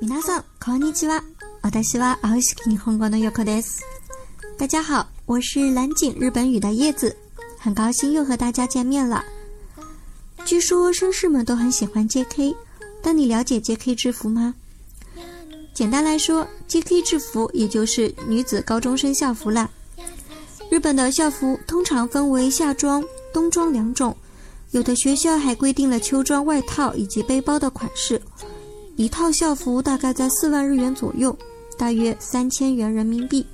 皆さんこんにちは。私は青式日本語の横です。大家好，我是蓝景日本语的叶子，很高兴又和大家见面了。据说绅士们都很喜欢 J.K.，但你了解 J.K. 制服吗？简单来说，J.K. 制服也就是女子高中生校服啦。日本的校服通常分为夏装、冬装两种，有的学校还规定了秋装外套以及背包的款式。 一套校服大概在四万日元左右，大约三千元人民币。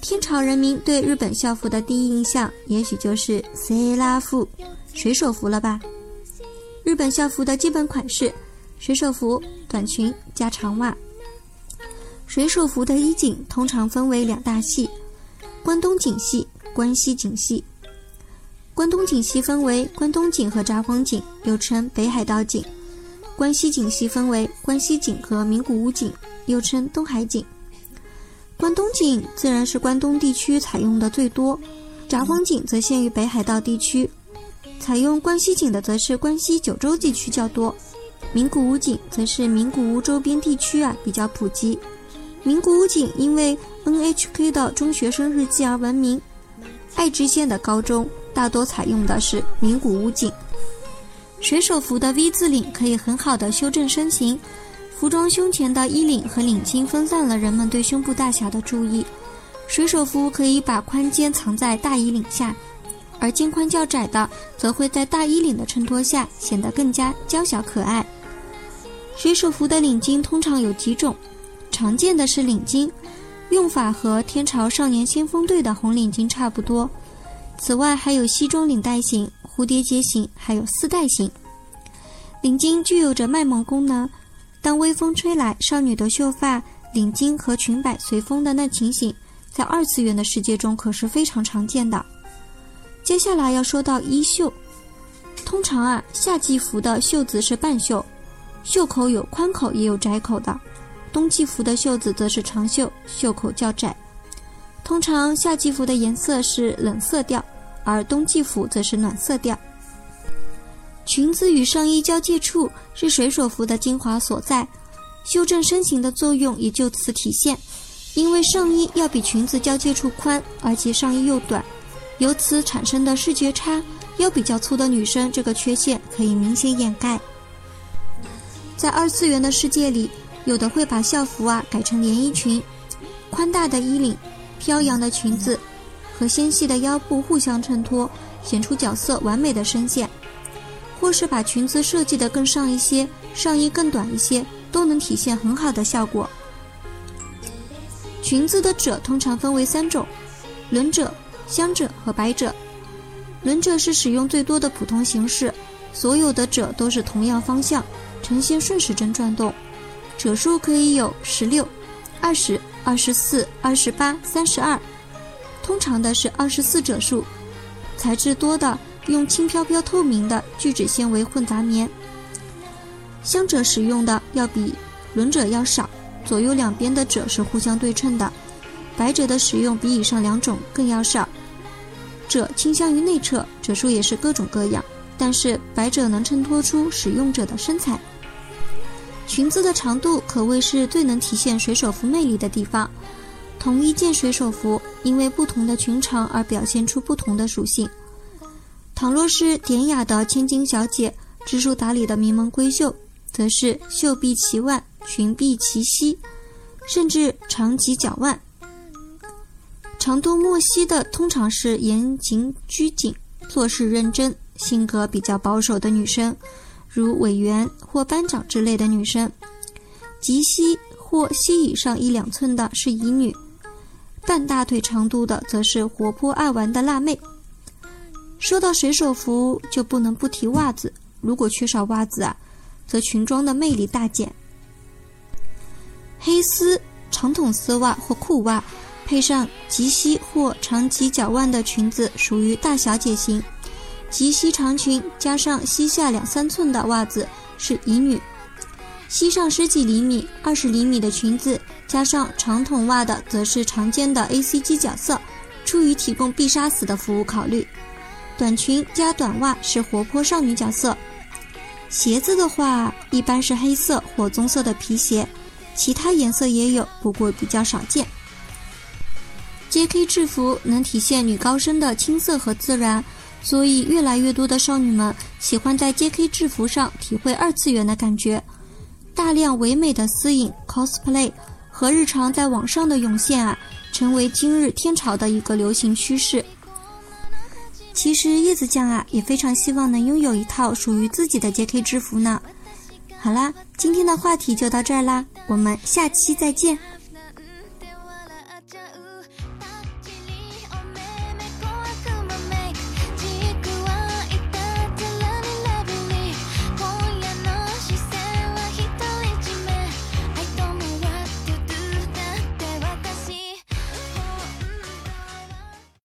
天朝人民对日本校服的第一印象，也许就是塞拉服，水手服了吧？日本校服的基本款式：水手服短裙加长袜。水手服的衣襟通常分为两大系。关东锦系、关西锦系。关东锦系分为关东锦和札幌锦，又称北海道锦；关西景系分为关西景和名古屋景，又称东海景。关东景自然是关东地区采用的最多，札幌景则限于北海道地区。采用关西景的则是关西九州地区较多，名古屋景则是名古屋周边地区啊比较普及。名古屋景因为 NHK 的中学生日记而闻名，爱知县的高中大多采用的是名古屋景。水手服的 V 字领可以很好的修正身形，服装胸前的衣领和领巾分散了人们对胸部大小的注意。水手服可以把宽肩藏在大衣领下，而肩宽较窄的则会在大衣领的衬托下显得更加娇小可爱。水手服的领巾通常有几种。常见的是领巾，用法和天朝少年先锋队的红领巾差不多。此外，还有西装领带型、蝴蝶结型，还有丝带型。领巾具有着卖萌功能，当微风吹来，少女的秀发、领巾和裙摆随风的那情形，在二次元的世界中可是非常常见的。接下来要说到衣袖，通常啊，夏季服的袖子是半袖，袖口有宽口也有窄口的。冬季服的袖子则是长袖，袖口较窄。通常夏季服的颜色是冷色调，而冬季服则是暖色调。裙子与上衣交界处是水手服的精华所在，修正身形的作用也就此体现。因为上衣要比裙子交界处宽，而且上衣又短，由此产生的视觉差，腰比较粗的女生这个缺陷可以明显掩盖。在二次元的世界里。有的会把校服啊改成连衣裙，宽大的衣领、飘扬的裙子和纤细的腰部互相衬托，显出角色完美的身线；或是把裙子设计得更上一些，上衣更短一些，都能体现很好的效果。裙子的褶通常分为三种：轮褶、香褶和百褶。轮褶是使用最多的普通形式，所有的褶都是同样方向，呈现顺时针转动。褶数可以有十六、二十、二十四、二十八、三十二，通常的是二十四褶数。材质多的用轻飘飘透明的聚酯纤维混杂棉。香褶使用的要比轮褶要少，左右两边的褶是互相对称的。百褶的使用比以上两种更要少，褶倾向于内侧，褶数也是各种各样，但是百褶能衬托出使用者的身材。裙子的长度可谓是最能体现水手服魅力的地方。同一件水手服，因为不同的裙长而表现出不同的属性。倘若是典雅的千金小姐，知书达理的名门闺秀，则是袖臂齐腕，裙臂齐膝，甚至长及脚腕。长度莫膝的，通常是言行拘谨、做事认真、性格比较保守的女生。如委员或班长之类的女生，及膝或膝以上一两寸的是乙女，半大腿长度的则是活泼爱玩的辣妹。说到水手服，就不能不提袜子。如果缺少袜子啊，则裙装的魅力大减。黑丝长筒丝袜或裤袜，配上及膝或长及脚腕的裙子，属于大小姐型。及膝长裙加上膝下两三寸的袜子是乙女，膝上十几厘米、二十厘米的裙子加上长筒袜的则是常见的 A C G 角色。出于提供必杀死的服务考虑，短裙加短袜是活泼少女角色。鞋子的话，一般是黑色或棕色的皮鞋，其他颜色也有，不过比较少见。J.K. 制服能体现女高生的青涩和自然，所以越来越多的少女们喜欢在 J.K. 制服上体会二次元的感觉。大量唯美的私影 cosplay 和日常在网上的涌现啊，成为今日天朝的一个流行趋势。其实叶子酱啊，也非常希望能拥有一套属于自己的 J.K. 制服呢。好啦，今天的话题就到这儿啦，我们下期再见。